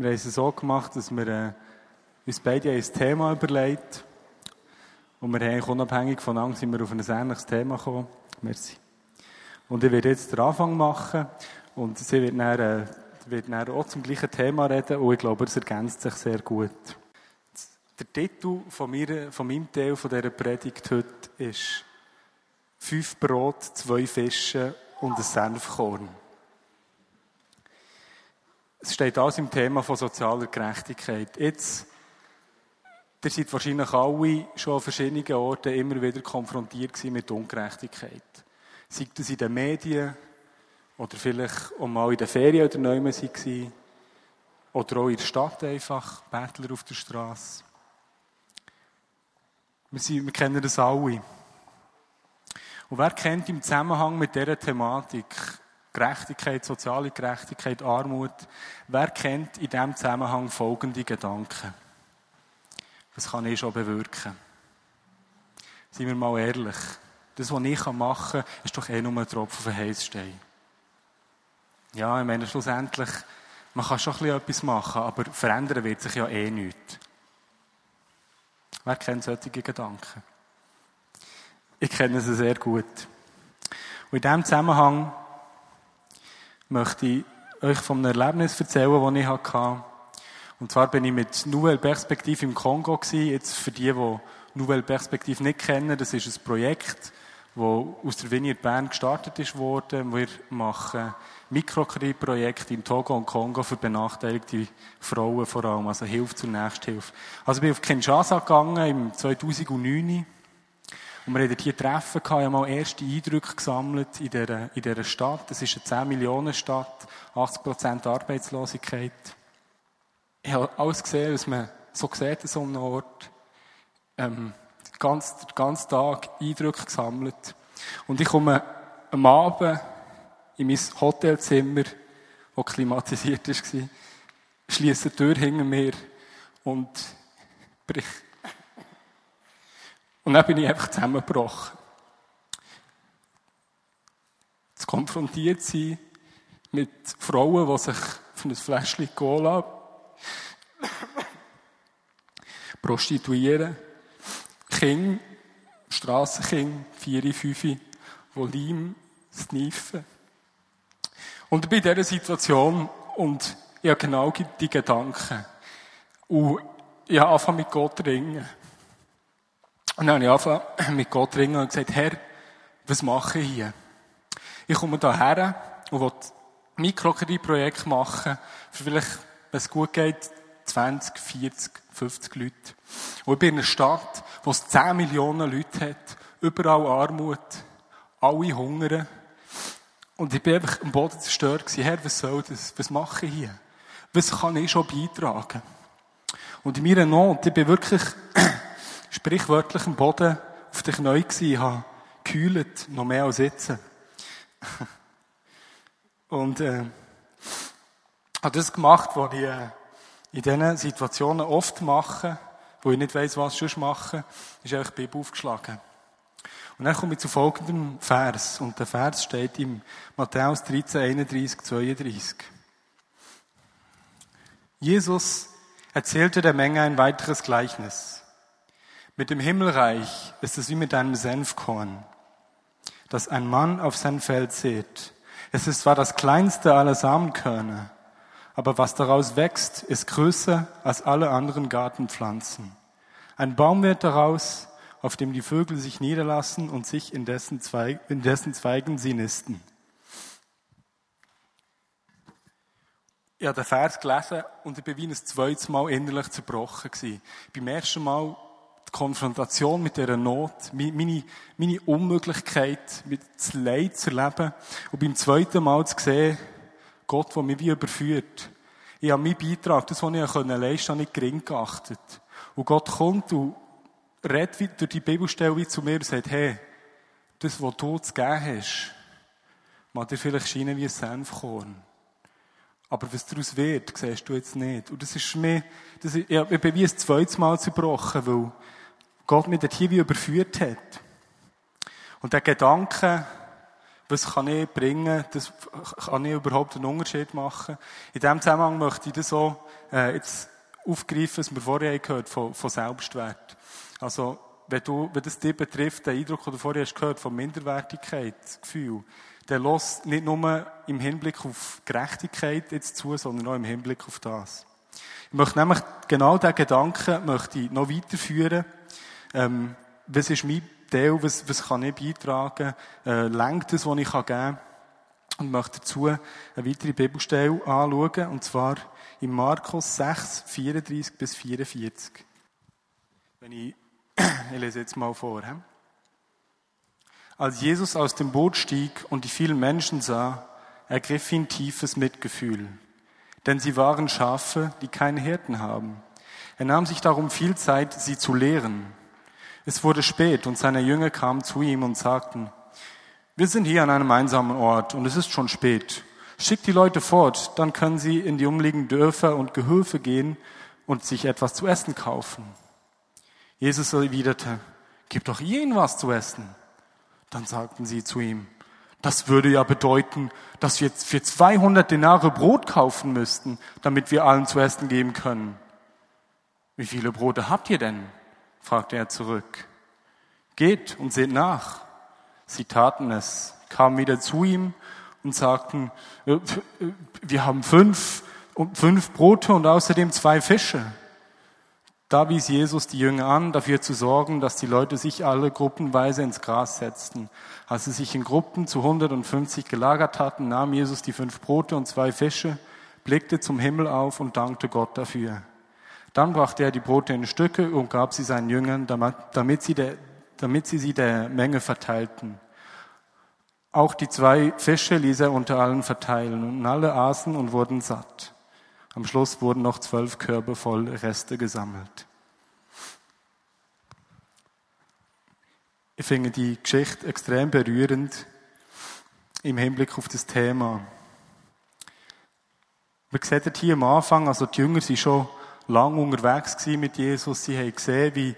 Wir haben es so gemacht, dass wir äh, uns beide ein Thema überlegt und wir haben unabhängig voneinander sind wir auf ein ähnliches Thema gekommen. Merci. Und ich werde jetzt den Anfang machen und sie wird dann, äh, wird dann auch zum gleichen Thema reden und ich glaube, es ergänzt sich sehr gut. Der Titel von, mir, von meinem Teil von dieser Predigt heute ist «Fünf Brot, zwei Fische und ein Senfkorn». Es steht alles im Thema von sozialer Gerechtigkeit. Jetzt, ihr seid wahrscheinlich alle schon an verschiedenen Orten immer wieder konfrontiert mit Ungerechtigkeit. Sei das in den Medien oder vielleicht auch mal in den Ferien oder neu waren oder auch in der Stadt einfach, Bettler auf der Straße. Wir, sind, wir kennen das alle. Und wer kennt im Zusammenhang mit dieser Thematik Gerechtigkeit, soziale Gerechtigkeit, Armut. Wer kennt in diesem Zusammenhang folgende Gedanken? Was kann ich schon bewirken? Seien wir mal ehrlich. Das, was ich machen kann, ist doch eh nur ein Tropfen auf den Heißstein. Ja, ich meine, schlussendlich, man kann schon etwas machen, aber verändern wird sich ja eh nichts. Wer kennt solche Gedanken? Ich kenne sie sehr gut. Und in diesem Zusammenhang möchte ich euch von einem Erlebnis erzählen, das ich hatte. Und zwar bin ich mit Nouvelle Perspektive im Kongo gewesen. Jetzt für die, die Nouvelle Perspektive nicht kennen, das ist ein Projekt, das aus der Vineyard Bern gestartet ist worden. Wir machen Mikrokreditprojekte in Togo und Kongo für benachteiligte Frauen vor allem, also Hilfe zur Nächsthilfe. Also ich bin auf Kinshasa gegangen im 2009 und wir hatten hier Treffen, ich habe mal erste Eindrücke gesammelt in dieser, in dieser Stadt. Es ist eine 10-Millionen-Stadt, 80% Arbeitslosigkeit. Ich habe alles gesehen, was man so sieht an so einem Ort. Ähm, ganzen, den ganzen Tag Eindrücke gesammelt. Und ich komme am Abend in mein Hotelzimmer, das klimatisiert war, schließe die Tür hinter mir und brich und dann bin ich einfach zusammengebrochen. Zu konfrontiert sein mit Frauen, die sich von einem Fläschchen Cola prostituieren. Kinder, Strassenkinder, vier, fünf, die Leim sniffen. Und in dieser Situation und ich habe genau die Gedanken. Und ich habe angefangen mit Gott zu ringen. Und dann habe ich angefangen mit Gott ringen und gesagt, Herr, was mache ich hier? Ich komme hierher und will ein Mikrokreditprojekt machen, für vielleicht, wenn es gut geht, 20, 40, 50 Leute. Und ich bin in einer Stadt, wo es 10 Millionen Leute hat, überall Armut, alle hungern. Und ich bin einfach am Boden zerstört gewesen. Herr, was soll das? Was mache ich hier? Was kann ich schon beitragen? Und in meiner Not, ich bin wirklich sprichwörtlich am Boden auf den Knien gewesen, habe gekühlt, noch mehr als jetzt. Und, äh, habe das gemacht, was ich äh, in diesen Situationen oft mache, wo ich nicht weiss, was ich sonst mache, ist einfach die Bibel aufgeschlagen. Und dann komme ich zu folgendem Vers. Und der Vers steht im Matthäus 13, 31, 32. Jesus erzählte der Menge ein weiteres Gleichnis. Mit dem Himmelreich ist es wie mit einem Senfkorn, das ein Mann auf sein Feld sät. Es ist zwar das kleinste aller Samenkörner, aber was daraus wächst, ist größer als alle anderen Gartenpflanzen. Ein Baum wird daraus, auf dem die Vögel sich niederlassen und sich in dessen, Zweig, in dessen Zweigen sie nisten. Ich habe den Vers gelesen und ich bin wie ein zweites Mal innerlich zerbrochen gewesen. Beim ersten Mal die Konfrontation mit dieser Not, meine, meine Unmöglichkeit, das Leid zu erleben und beim zweiten Mal zu sehen, Gott, der mich wie überführt. Ich habe meinen Beitrag, das, was ich leisten konnte, nicht gering geachtet. Und Gott kommt und redet durch die Bibelstelle zu mir und sagt, hey, das, was du zu geben hast, mag dir vielleicht scheinen wie ein Senfkorn. Aber was daraus wird, siehst du jetzt nicht. Und das ist mich, das ist, ich bin wie ein zweites Mal zerbrochen, weil Gott mich dort hier wie überführt hat. Und der Gedanke, was kann ich bringen, das kann ich überhaupt einen Unterschied machen. In diesem Zusammenhang möchte ich das so äh, jetzt aufgreifen, was wir vorher gehört von, von Selbstwert. Also, wenn du, wenn das dich betrifft, der Eindruck, den du vorher hast gehört, von Minderwertigkeitsgefühl, der lässt nicht nur im Hinblick auf Gerechtigkeit jetzt zu, sondern auch im Hinblick auf das. Ich möchte nämlich genau diesen Gedanken möchte ich noch weiterführen. Ähm, was ist mein Teil, was, was kann ich beitragen, äh, lenkt es, was ich geben kann. Und möchte dazu eine weitere Bibelstelle anschauen, und zwar in Markus 6, 34 bis 44. Wenn ich, ich lese jetzt mal vor. He? Als Jesus aus dem Boot stieg und die vielen Menschen sah, ergriff ihn tiefes Mitgefühl. Denn sie waren Schafe, die keine Hirten haben. Er nahm sich darum viel Zeit, sie zu lehren. Es wurde spät und seine Jünger kamen zu ihm und sagten, wir sind hier an einem einsamen Ort und es ist schon spät. Schickt die Leute fort, dann können sie in die umliegenden Dörfer und Gehöfe gehen und sich etwas zu essen kaufen. Jesus erwiderte, gib doch ihnen was zu essen. Dann sagten sie zu ihm, das würde ja bedeuten, dass wir für 200 Denare Brot kaufen müssten, damit wir allen zu essen geben können. Wie viele Brote habt ihr denn? Fragte er zurück. Geht und seht nach. Sie taten es, kamen wieder zu ihm und sagten, äh, äh, wir haben fünf, fünf Brote und außerdem zwei Fische. Da wies Jesus die Jünger an, dafür zu sorgen, dass die Leute sich alle gruppenweise ins Gras setzten. Als sie sich in Gruppen zu 150 gelagert hatten, nahm Jesus die fünf Brote und zwei Fische, blickte zum Himmel auf und dankte Gott dafür. Dann brachte er die Brote in Stücke und gab sie seinen Jüngern, damit sie, der, damit sie sie der Menge verteilten. Auch die zwei Fische ließ er unter allen verteilen und alle aßen und wurden satt. Am Schluss wurden noch zwölf Körbe voll Reste gesammelt. Ich finde die Geschichte extrem berührend im Hinblick auf das Thema. Wir sehen hier am Anfang, also die Jünger sind schon lang unterwegs mit Jesus. Sie haben gesehen, wie,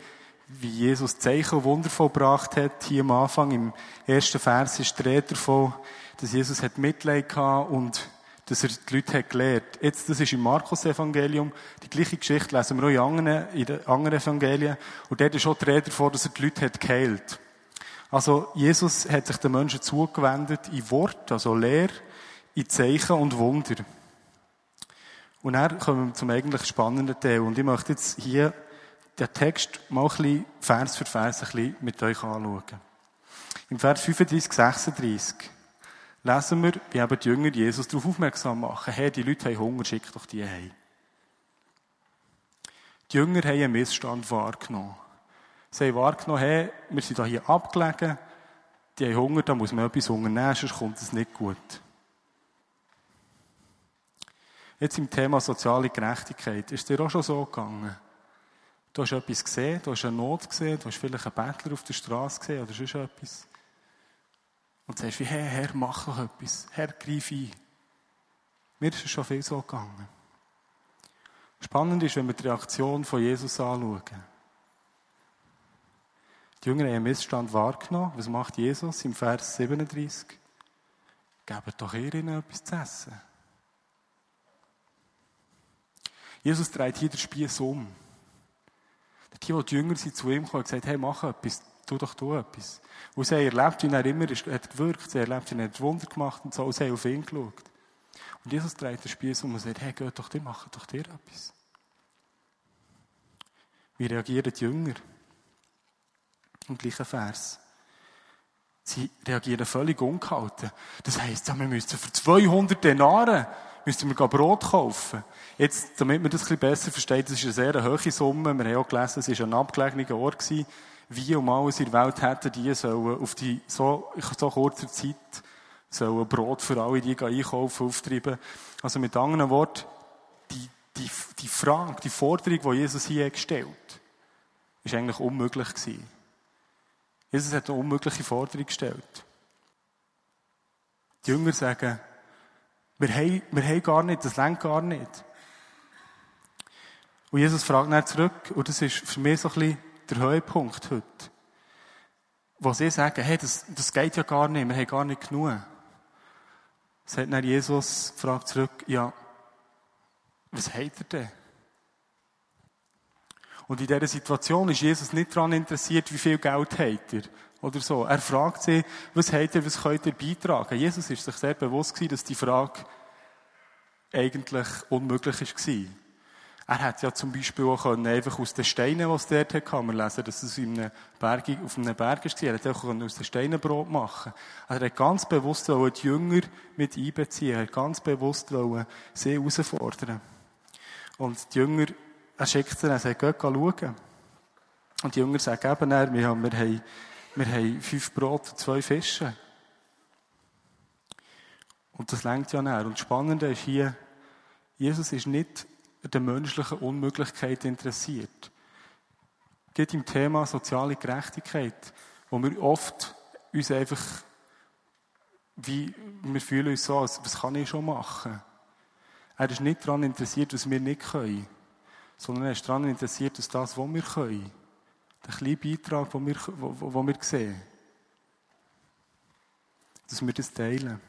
wie Jesus Zeichen und Wunder vollbracht hat. Hier am Anfang, im ersten Vers, ist die Rede davon, dass Jesus hat Mitleid gehabt und dass er die Leute hat gelehrt. Jetzt, das ist im Markus-Evangelium. Die gleiche Geschichte lesen wir auch in anderen, in anderen Evangelien. Und dort ist auch die Rede davon, dass er die Leute hat geheilt. Also, Jesus hat sich den Menschen zugewendet in Wort, also Lehr, in Zeichen und Wunder. Und dann kommen wir zum eigentlich spannenden Teil. Und ich möchte jetzt hier den Text mal ein bisschen Vers für Vers ein bisschen mit euch anschauen. Im Vers 35, 36 lesen wir, wie eben die Jünger Jesus darauf aufmerksam machen. Hey, die Leute haben Hunger, schick doch die heim. Die Jünger haben einen Missstand wahrgenommen. Sie haben wahrgenommen, hey, wir sind hier abgelegen, die haben Hunger, da muss man etwas unternehmen, sonst kommt es nicht gut. Jetzt im Thema soziale Gerechtigkeit. Ist dir auch schon so gegangen? Du hast etwas gesehen, du hast eine Not gesehen, du hast vielleicht einen Bettler auf der Straße gesehen oder sonst etwas. Und du sagst wie, hey, Herr, mach doch etwas. Herr, greif ein. Mir ist es schon viel so gegangen. Spannend ist, wenn wir die Reaktion von Jesus anschauen. Die Jünger haben einen Missstand wahrgenommen. Was macht Jesus im Vers 37? Gebt doch ihr ihnen etwas zu essen. Jesus dreht hier den Spieß um. Die, die Jünger sind zu ihm gekommen und gesagt, hey, mach etwas, tu doch du etwas. Und sie haben erlebt, wie er immer hat gewirkt, sie haben erlebt, wie er Wunder gemacht und so, und sie haben auf ihn geschaut. Und Jesus dreht den Spieß um und sagt, hey, geht doch dir, mach doch dir etwas. Wie reagieren die Jünger? Im gleichen Vers. Sie reagieren völlig ungehalten. Das heisst, wir müssen für 200 Denare müssen wir Brot kaufen. Jetzt, damit man das ein bisschen besser versteht, das ist eine sehr hohe Summe. Wir haben auch gelesen, es war ein abgelegener Ort gewesen. Wie um alles in der Welt hätten die sollen auf die, so, so kurzer Zeit, sollen Brot für alle, die einkaufen, auftreiben. Also mit anderen Worten, die, die, die Frage, die Forderung, die Jesus hier gestellt hat, ist eigentlich unmöglich gewesen. Jesus hat eine unmögliche Forderung gestellt. Die Jünger sagen, wir haben, wir haben gar nicht, das lenkt gar nicht. Und Jesus fragt dann zurück, und das ist für mich so ein bisschen der Höhepunkt heute. Wo sie sagen, hey, das, das geht ja gar nicht, wir haben gar nicht genug. Sagt dann Jesus, fragt zurück, ja, was hat er denn? Und in dieser Situation ist Jesus nicht daran interessiert, wie viel Geld hat er. Oder so. Er fragt sie, was hat er, was könnt ihr beitragen? Jesus ist sich sehr bewusst gewesen, dass die Frage eigentlich unmöglich war. Er hätte ja zum Beispiel auch können, einfach aus den Steinen, die es dort hatte, kann man lesen, dass es in einem Berg, auf einem Berg war, er hätte auch aus den Steinen Brot machen er hat ganz bewusst die Jünger mit einbeziehen, er hat ganz bewusst sie herausfordern. Und die Jünger, er schickt sie, er sagt, geht schauen. Und die Jünger sagen eben, wir haben, wir haben, wir haben fünf Brot und zwei Fische. Und das lenkt ja näher. Und das Spannende ist hier, Jesus ist nicht der menschlichen Unmöglichkeit interessiert. Es geht im Thema soziale Gerechtigkeit, wo wir oft uns einfach, wie, wir fühlen uns so, als, was kann ich schon machen? Er ist nicht daran interessiert, was wir nicht können, sondern er ist daran interessiert, dass das, was wir können, der kleine Beitrag, den wir, wo, wo wir sehen, dass wir das teilen.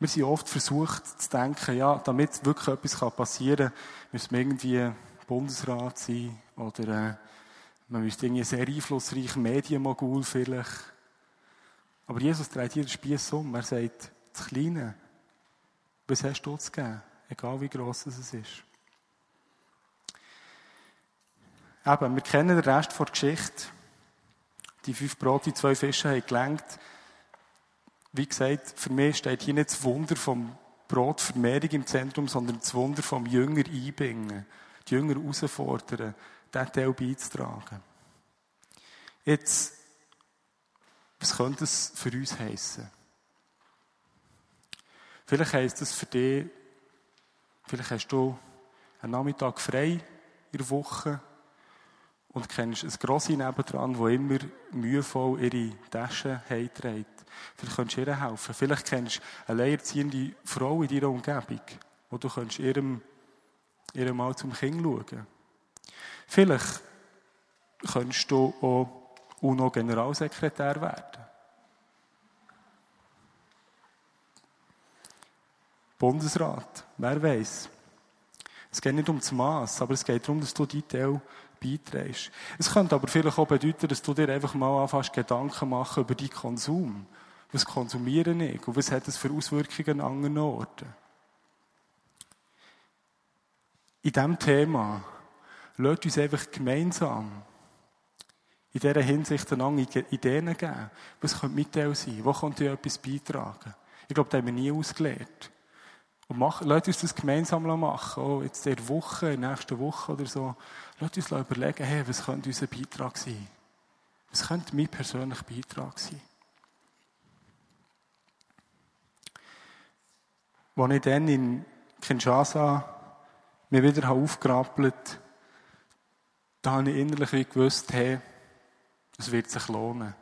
Wir sind oft versucht zu denken, ja, damit wirklich etwas passieren kann, müssen wir irgendwie Bundesrat sein oder äh, man müsste irgendwie sehr einflussreich Medienmogul vielleicht. Aber Jesus dreht hier den Spieß um. Er sagt, das Kleine, was hast du zu geben? Egal wie gross es ist. Eben, wir kennen den Rest der Geschichte. Die fünf Brote, zwei Fische haben gelenkt. Wie gesagt, für mich steht hier nicht das Wunder vom Brotvermehrung im Zentrum, sondern das Wunder vom Jünger einbringen, die Jünger herausfordern, diesen Teil beizutragen. Jetzt, was könnte es für uns heißen? Vielleicht heisst es für dich, vielleicht hast du einen Nachmittag frei in der Woche und kennst ein Grossi nebendran, wo immer mühevoll ihre Taschen heimträgt. Vielleicht könntest du ihr helfen. Vielleicht kennst du eine alleinerziehende Frau in deiner Umgebung, wo du könntest ihrem, ihrem mal zum Kind schauen Vielleicht könntest du auch UNO-Generalsekretär werden. Bundesrat, wer weiß. Es geht nicht um das Maß, aber es geht darum, dass du die Teil beiträgst. Es könnte aber vielleicht auch bedeuten, dass du dir einfach mal anfängst, Gedanken machen über deinen Konsum. Was konsumiere ich und was hat es für Auswirkungen an anderen Orten? In diesem Thema lasst uns einfach gemeinsam in dieser Hinsicht einander Ideen geben. Was könnte Mitteil sein? Wo könnte ich etwas beitragen? Ich glaube, das haben wir nie ausgelehrt. Und mach, lasst uns das gemeinsam machen. Oh, jetzt in der Woche, in der nächsten Woche oder so. Lasst uns überlegen, hey, was könnte unser Beitrag sein? Was könnte mein persönlicher Beitrag sein? Als ich dann in Kinshasa mir wieder aufgerappelt da habe ich innerlich wie gewusst, hey, es wird sich lohnen.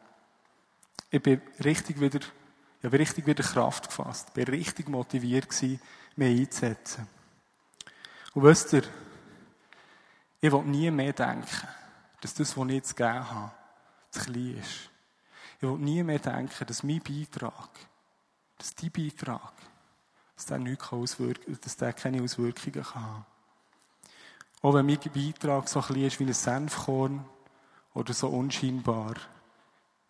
Ich bin richtig wieder, ich habe richtig wieder Kraft gefasst, bin richtig motiviert gewesen, mich einzusetzen. Und wisst ihr, ich will nie mehr denken, dass das, was ich jetzt gegeben habe, zu klein ist. Ich will nie mehr denken, dass mein Beitrag, dass dein Beitrag, dass der, nichts auswirken, dass der keine Auswirkungen kann. Auch wenn mein Beitrag so klein ist wie ein Senfkorn oder so unscheinbar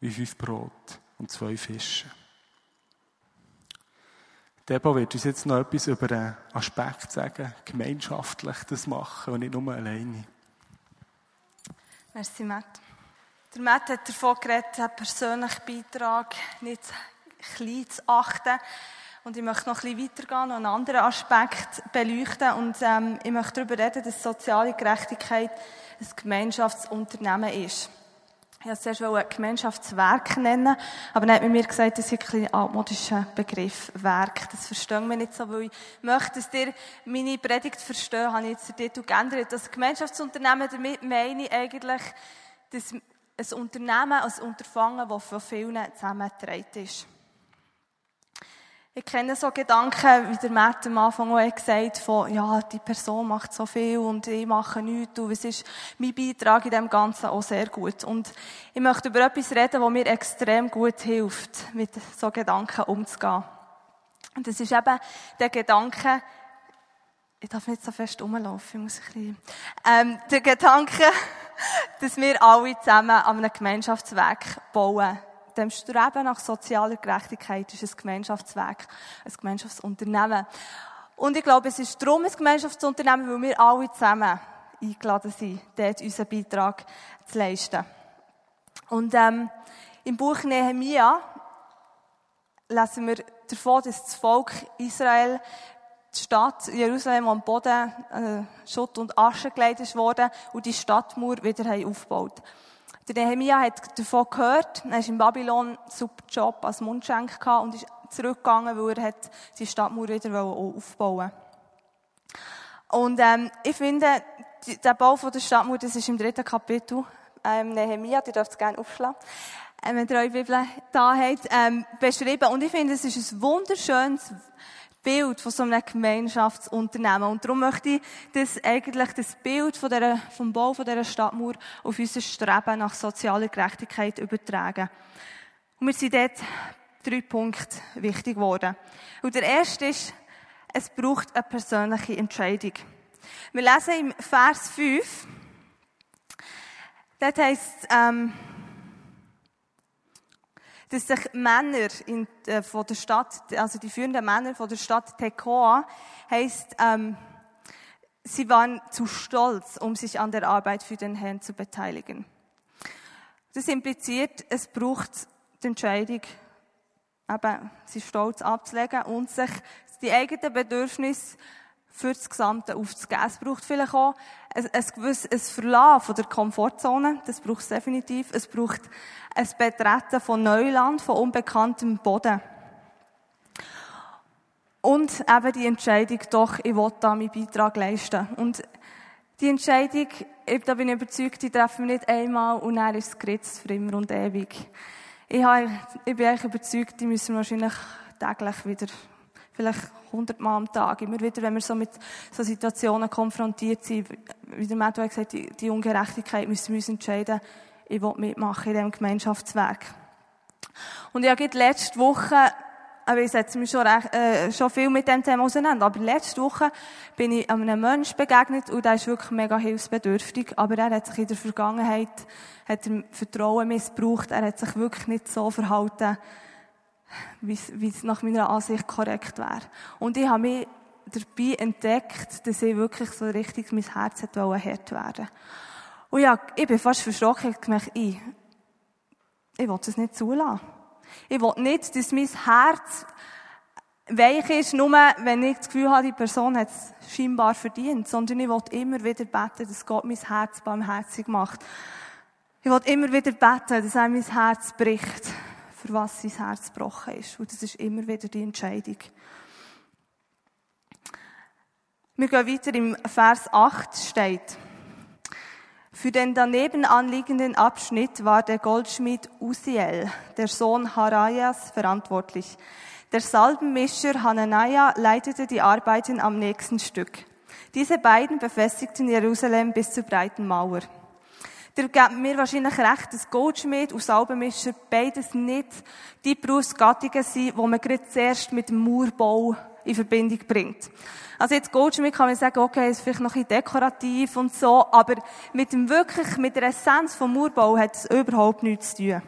wie fünf Brot und zwei Fische. Debo wird uns jetzt noch etwas über einen Aspekt sagen, gemeinschaftlich das machen und nicht nur alleine. Merci, Matt. Der Matt hat davon geredet, einen persönlichen Beitrag nicht klein zu achten. Und ich möchte noch ein bisschen weitergehen und einen anderen Aspekt beleuchten. Und ähm, ich möchte darüber reden, dass soziale Gerechtigkeit ein Gemeinschaftsunternehmen ist. Ich wollte zuerst ein Gemeinschaftswerk nennen, aber dann hat man mir gesagt, das ist ein altmodischer Begriff, Werk. Das verstehen wir nicht so, weil ich möchte, dass ihr meine Predigt verstehen, habe ich jetzt den Titel geändert. Das Gemeinschaftsunternehmen, damit meine ich eigentlich, dass ein Unternehmen, ein Unterfangen, das von vielen zusammengetragen ist. Ich kenne so Gedanken, wie der Matt am Anfang auch gesagt von, ja, die Person macht so viel und ich mache nichts und was ist mein Beitrag in dem Ganzen auch sehr gut. Und ich möchte über etwas reden, was mir extrem gut hilft, mit so Gedanken umzugehen. Und das ist eben der Gedanke, ich darf nicht so fest rumlaufen, ich muss ein bisschen, ähm, der Gedanke, dass wir alle zusammen an einem Gemeinschaftsweg bauen. Dem Streben nach sozialer Gerechtigkeit ist ein Gemeinschaftsweg, ein Gemeinschaftsunternehmen. Und ich glaube, es ist darum ein Gemeinschaftsunternehmen, weil wir alle zusammen eingeladen sind, dort unseren Beitrag zu leisten. Und ähm, im Buch Nehemia lesen wir davon, dass das Volk Israel die Stadt Jerusalem am Boden äh, Schutt und Asche gelegt wurde und die Stadtmauer wieder haben aufgebaut. Der Nehemia hat davon gehört, er ist in Babylon einen Job als Mundschenk gehabt und ist zurückgegangen, weil er die Stadtmauer wieder aufbauen. Und ähm, ich finde, der Bau von der Stadtmauer, das ist im dritten Kapitel, ähm, Nehemia, ihr dürft es gerne aufschlagen, äh, wenn ihr eure Bibel da habt, ähm, beschrieben. Und ich finde, es ist ein wunderschönes Bild von so einem Gemeinschaftsunternehmen. Und darum möchte ich das eigentlich, das Bild von der, vom Bau von dieser Stadtmauer auf unser Streben nach sozialer Gerechtigkeit übertragen. Und mir sind dort drei Punkte wichtig geworden. Und der erste ist, es braucht eine persönliche Entscheidung. Wir lesen im Vers 5, dort heisst ähm, dass sich Männer in, äh, von der Stadt, also die führenden Männer von der Stadt Tekoa, heißt, ähm, sie waren zu stolz, um sich an der Arbeit für den Herrn zu beteiligen. Das impliziert, es braucht die Entscheidung, eben, sie stolz abzulegen und sich die eigenen Bedürfnisse für das Gesamte aufzugeben. Es braucht vielleicht auch ein, ein gewisses Verlassen von der Komfortzone. Das braucht es definitiv. Es braucht ein Betreten von Neuland, von unbekanntem Boden. Und eben die Entscheidung, doch, ich will da meinen Beitrag leisten. Und die Entscheidung, da bin ich überzeugt, die treffen wir nicht einmal und dann ist geritzt für immer und ewig. Ich, habe, ich bin eigentlich überzeugt, die müssen wir wahrscheinlich täglich wieder vielleicht hundertmal am Tag. Immer wieder, wenn wir so mit so Situationen konfrontiert sind, wie der Matt hat gesagt, die, die Ungerechtigkeit müssen wir uns entscheiden, ich will mitmachen in diesem Gemeinschaftswerk. Und ich habe letzte Woche, aber ich setze mich schon, recht, äh, schon viel mit dem Thema auseinander, aber letzte Woche bin ich einem Menschen begegnet und der ist wirklich mega hilfsbedürftig, aber er hat sich in der Vergangenheit, hat er Vertrauen missbraucht, er hat sich wirklich nicht so verhalten, wie es nach meiner Ansicht korrekt wäre. Und ich habe mich dabei entdeckt, dass ich wirklich so richtig mein Herz hat hart werden Und ja, ich bin fast verschrocken, ich gemerkt, ich, ich will das nicht zulassen. Ich will nicht, dass mein Herz weich ist, nur wenn ich das Gefühl habe, die Person hat es scheinbar verdient, sondern ich will immer wieder beten, dass Gott mein Herz barmherzig macht. Ich will immer wieder beten, dass er mein Herz bricht für was sein Herz gebrochen ist. Und das ist immer wieder die Entscheidung. Wir gehen weiter im Vers 8 steht. Für den daneben anliegenden Abschnitt war der Goldschmied Uziel, der Sohn Harajas, verantwortlich. Der Salbenmischer Hananiah leitete die Arbeiten am nächsten Stück. Diese beiden befestigten Jerusalem bis zur breiten Mauer. Der gibt mir wahrscheinlich recht, dass Goldschmied und Salbenmischer beides nicht die Berufsgattungen sind, die man gerade zuerst mit dem Mauerbau in Verbindung bringt. Also jetzt Goldschmied kann man sagen, okay, ist vielleicht noch ein bisschen dekorativ und so, aber mit dem wirklich, mit der Essenz vom Mauerbau hat es überhaupt nichts zu tun.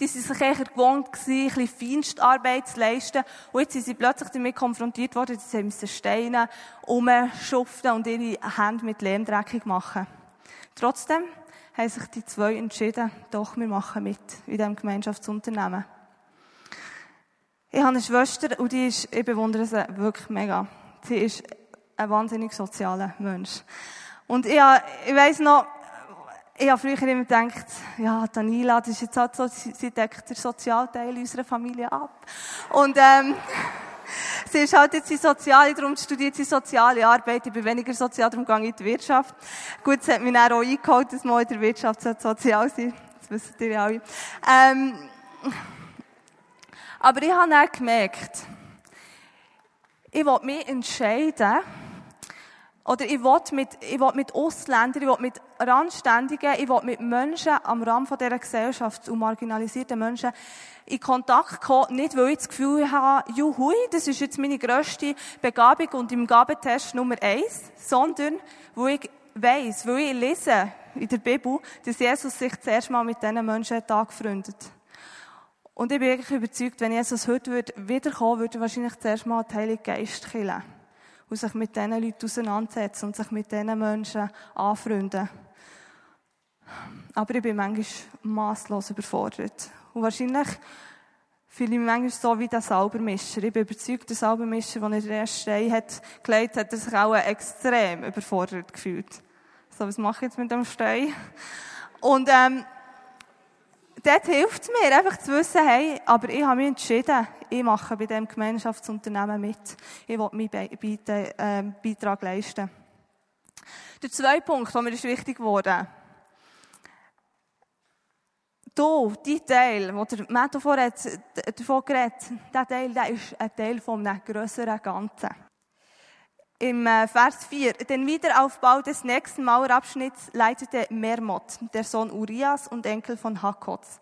Die sind sich eher gewohnt gewesen, ein bisschen Feinstarbeit zu leisten. Und jetzt sind sie plötzlich damit konfrontiert worden, dass sie Steine umschuften und ihre Hände mit Lehm dreckig machen. Trotzdem haben sich die zwei entschieden, doch, wir machen mit in diesem Gemeinschaftsunternehmen. Ich habe eine Schwester und die ist, ich bewundere sie wirklich mega. Sie ist ein wahnsinnig sozialer Mensch. Und ich, ich weiss noch, ich habe früher immer gedacht, ja, Daniela, das ist jetzt halt so, sie deckt den Sozialteil unserer Familie ab. Und, ähm, sie ist halt jetzt in Soziale, darum studiert sie soziale Arbeit. Ich bin weniger sozial, darum gehe ich in die Wirtschaft. Gut, es hat mich dann auch eingeholt, dass man in der Wirtschaft sozial sein Das wissen ihr alle. Ähm, aber ich habe dann gemerkt, ich will mich entscheiden, Oder ich will mit, ich will mit Ausländern, ich will mit Randständigen, ich will mit Menschen am Rand dieser Gesellschaft und marginalisierten Menschen in Kontakt kommen, nicht weil ich das Gefühl habe, juhui, das ist jetzt meine grösste Begabung und im Gabentest Nummer eins, sondern weil ich weiss, weil ich lese in der Bibel, dass Jesus sich zuerst mal mit diesen Menschen angefreundet Und ich bin wirklich überzeugt, wenn Jesus heute wiederkommen würde, würde er wahrscheinlich zuerst mal den Heiligen Geist killen und sich mit diesen Leuten auseinandersetzen und sich mit diesen Menschen anfreunden. Aber ich bin manchmal masslos überfordert. Und wahrscheinlich fühle ich mich manchmal so wie der Saubermischer. Ich bin überzeugt, der Saubermischer, der in der ersten Stein hat gelegt hat, hat sich auch extrem überfordert gefühlt. So, was mache ich jetzt mit dem Stein? Und, ähm, dort hilft es mir, einfach zu wissen, hey, aber ich habe mich entschieden, ich mache bei diesem Gemeinschaftsunternehmen mit. Ich will meinen ähm, Beitrag leisten. Der zweite Punkt, der mir ist wichtig geworden Du, dein Teil, wo der Matt davon, hat, davon geredet der Teil, der ist ein Teil von einem grösseren Ganzen. Im äh, Vers 4, den Wiederaufbau des nächsten Mauerabschnitts leitete Mermot, der Sohn Urias und Enkel von Hakots.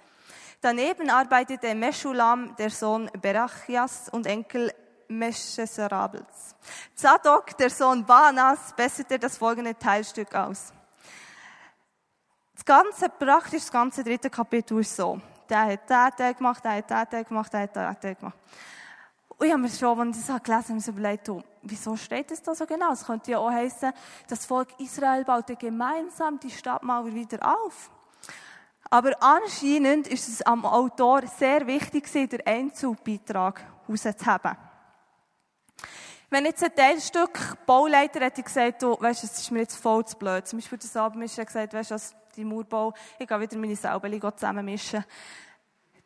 Daneben arbeitete Meschulam, der Sohn Berachias und Enkel Meschesarabels. Zadok, der Sohn Banas, besserte das folgende Teilstück aus. Das ganze, praktisch das ganze dritte Kapitel ist so. Der hat den Teil gemacht, der hat den Teil gemacht, der hat den Teil gemacht. Und ich habe mir schon, als ich das gelesen habe, mir überlegt, oh, wieso steht das da so genau? Es könnte ja auch heißen, das Volk Israel baute gemeinsam die Stadtmauer wieder auf. Aber anscheinend ist es am Autor sehr wichtig, den Einzelbeitrag herauszuheben. Wenn jetzt ein Teilstück Bauleiter hätte gesagt, du, weißt, es ist mir jetzt voll zu blöd. Zum Beispiel der Sabmisch hat gesagt, weißt du, die Mauerbau, ich gehe wieder meine Säubeli zusammenmischen.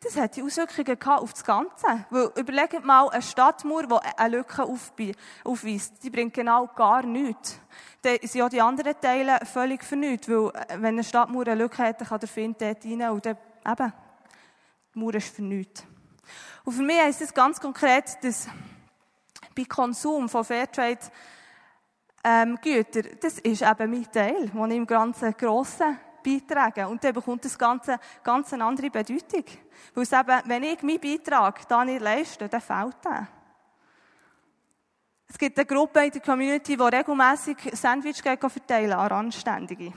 Das hat die Auswirkungen auf das Ganze. Weil, überlegt mal, eine Stadtmauer, die eine Lücke aufweist, die bringt genau gar nichts. Dann sind ja die anderen Teile völlig vernünftig. Weil, äh, wenn eine Stadtmauer eine Lücke hat, dann kann der Find dort rein und dann, eben, die Mauer ist vernünftig. Und für mich heisst es ganz konkret, dass bei Konsum von Fairtrade ähm, Gütern, das ist eben mein Teil, den ich im ganzen Grossen beitragen. Und dann bekommt das Ganze ganz eine andere Bedeutung. Weil es eben, wenn ich meinen Beitrag da nicht leiste, dann fällt der. Es gibt eine Gruppe in der Community, die regelmässig Sandwich verteilen an Randständige.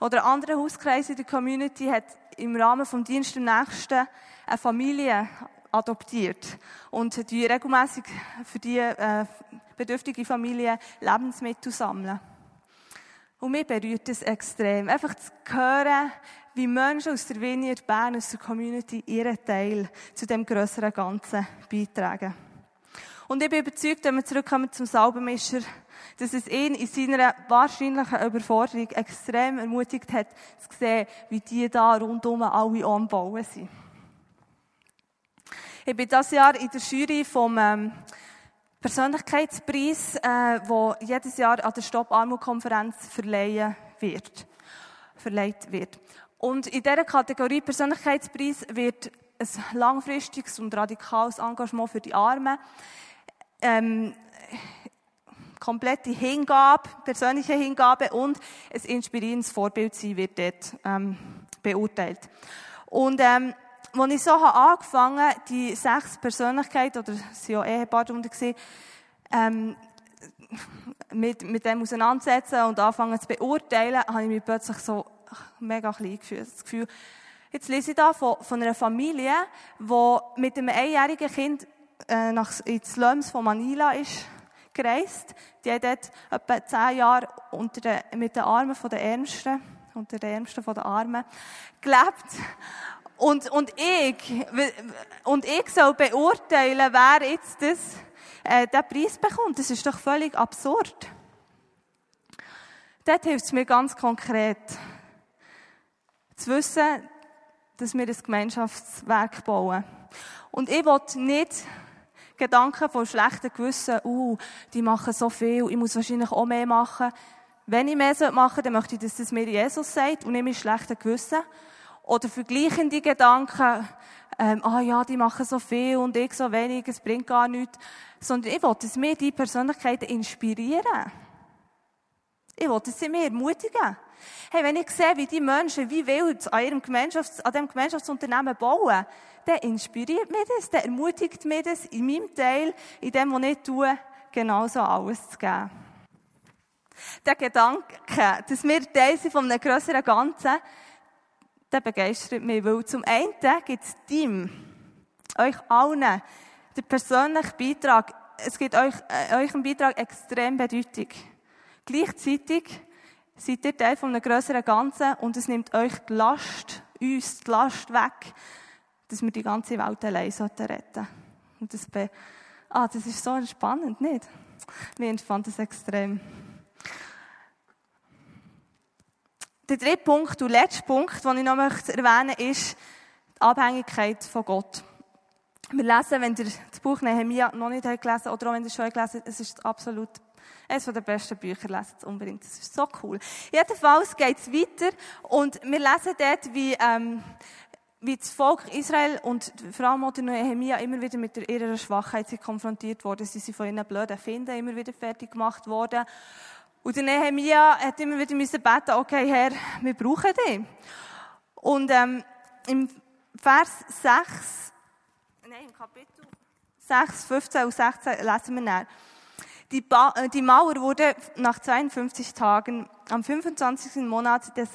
Oder ein anderer Hauskreis in der Community hat im Rahmen des Dienstes im Nächsten eine Familie adoptiert und die regelmässig für die äh, bedürftige Familie Lebensmittel sammeln. Und mich berührt es extrem. Einfach zu hören, wie Menschen aus der Vineyard Bern, aus der Community, ihren Teil zu dem grösseren Ganzen beitragen. Und ich bin überzeugt, wenn wir zurückkommen zum Salbenmischer, dass es ihn in seiner wahrscheinlichen Überforderung extrem ermutigt hat, zu sehen, wie die da rundum alle anbauen sind. Ich bin das Jahr in der Jury vom ähm, Persönlichkeitspreis, äh, wo jedes Jahr an der Stop Armut Konferenz verleihen wird, verleiht wird. Und in dieser Kategorie Persönlichkeitspreis wird ein langfristiges und radikales Engagement für die Armen, ähm, komplette Hingabe, persönliche Hingabe und ein inspirierendes Vorbild sein wird dort ähm, beurteilt. Und ähm, als ich so habe angefangen die sechs Persönlichkeiten, oder es waren ja Ehepaare darunter, ähm, mit, mit dem auseinandersetzen und anfangen zu beurteilen, habe ich mich plötzlich so mega klein gefühlt. Das Gefühl, jetzt lese ich da von, von einer Familie, die mit einem einjährigen Kind äh, nach, ins Slums von Manila ist gereist. Die hat dort etwa zehn Jahre unter den, mit den Armen den Ärmsten, unter den Ärmsten den Armen, gelebt. Und, und ich, und ich soll beurteilen, wer jetzt das, äh, den Preis bekommt. Das ist doch völlig absurd. Dort hilft es mir ganz konkret, zu wissen, dass wir ein Gemeinschaftswerk bauen. Und ich will nicht Gedanken von schlechten Gewissen, uh, die machen so viel, ich muss wahrscheinlich auch mehr machen. Wenn ich mehr machen soll, dann möchte ich, dass das mir Jesus sagt und nicht mit schlechten Gewissen. Oder vergleichende Gedanken, ähm, ah ja, die machen so viel und ich so wenig, es bringt gar nichts. Sondern ich will, dass mir die Persönlichkeiten inspirieren. Ich will, dass sie mich ermutigen. Hey, wenn ich sehe, wie die Menschen wie wild an, ihrem Gemeinschafts-, an diesem Gemeinschaftsunternehmen bauen, dann inspiriert mich das, dann ermutigt mich das, in meinem Teil, in dem, was ich tue, genauso alles zu geben. Der Gedanke, dass wir Teil sind von einem grösseren Ganzen, der begeistert mich, weil zum einen gibt es Team, euch allen, der persönliche Beitrag, es gibt euch, äh, eurem Beitrag extrem Bedeutung. Gleichzeitig seid ihr Teil von einem grösseren Ganzen und es nimmt euch die Last, uns die Last weg, dass wir die ganze Welt allein retten sollten. Und das, ah, das ist so spannend, nicht? Mir entfand das extrem. Der dritte Punkt und letzte Punkt, den ich noch erwähnen möchte, ist die Abhängigkeit von Gott. Wir lesen, wenn ihr das Buch Nehemiah noch nicht habt gelesen oder auch wenn ihr es schon gelesen habt, es ist absolut eines der besten Bücher, lesen es unbedingt. Das ist so cool. Jedenfalls geht es weiter und wir lesen dort, wie, ähm, wie das Volk Israel und vor allem auch Nehemiah immer wieder mit ihrer Schwachheit konfrontiert worden. Sie sind von ihren blöden Finden immer wieder fertig gemacht worden. Und der Nehemiah hat immer wieder müssen beten, okay, Herr, wir brauchen dich. Und ähm, im Vers 6, nein, im Kapitel 6, 15 und 16 lesen wir dann. Die, ba äh, die Mauer wurde nach 52 Tagen am 25. Monat des,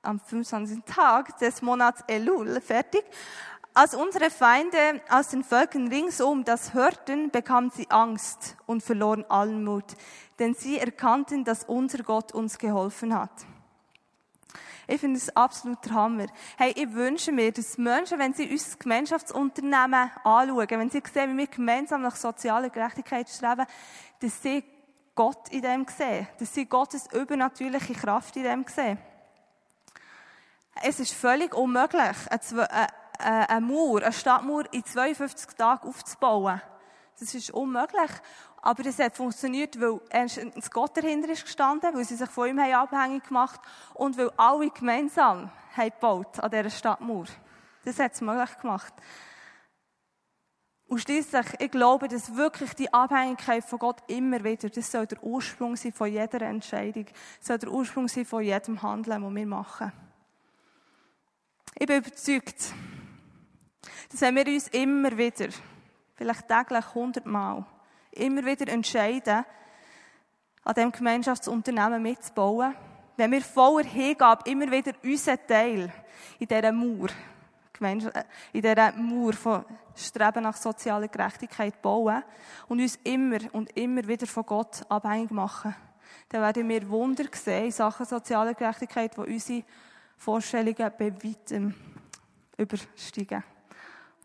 am 25. Tag des Monats Elul fertig. Als unsere Feinde aus den Völkern ringsum das hörten, bekamen sie Angst und verloren allen Mut, denn sie erkannten, dass unser Gott uns geholfen hat. Ich finde es absolut der Hammer. Hey, ich wünsche mir, dass Menschen, wenn sie unser Gemeinschaftsunternehmen anschauen, wenn sie sehen, wie wir gemeinsam nach sozialer Gerechtigkeit streben, dass sie Gott in dem sehen, dass sie Gottes übernatürliche Kraft in dem sehen. Es ist völlig unmöglich, eine Mauer, eine Stadtmauer in 52 Tagen aufzubauen. Das ist unmöglich. Aber es hat funktioniert, weil erstens Gott dahinter ist gestanden, weil sie sich von ihm haben abhängig gemacht und weil alle gemeinsam haben gebaut an dieser Stadtmauer. Das hat es möglich gemacht. Und schließlich, ich glaube, dass wirklich die Abhängigkeit von Gott immer wieder, das soll der Ursprung sein von jeder Entscheidung, das soll der Ursprung sein von jedem Handeln, das wir machen. Ich bin überzeugt, dass wenn wir uns immer wieder, vielleicht täglich hundertmal, immer wieder entscheiden, an diesem Gemeinschaftsunternehmen mitzubauen, wenn wir voller Hingabe immer wieder unseren Teil in dieser Mauer, äh, in dieser Mauer von Streben nach sozialer Gerechtigkeit bauen und uns immer und immer wieder von Gott abhängig machen, dann werden wir Wunder sehen in Sachen sozialer Gerechtigkeit, die unsere Vorstellungen bei weitem übersteigen.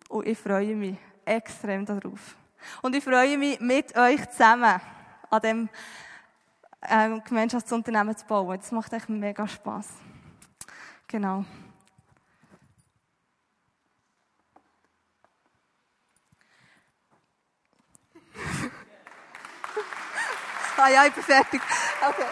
Und ich freue mich extrem darauf. Und ich freue mich, mit euch zusammen an dem ähm, Gemeinschaftsunternehmen zu bauen. Das macht echt mega Spaß. Genau. ah ja, ich bin fertig. Okay.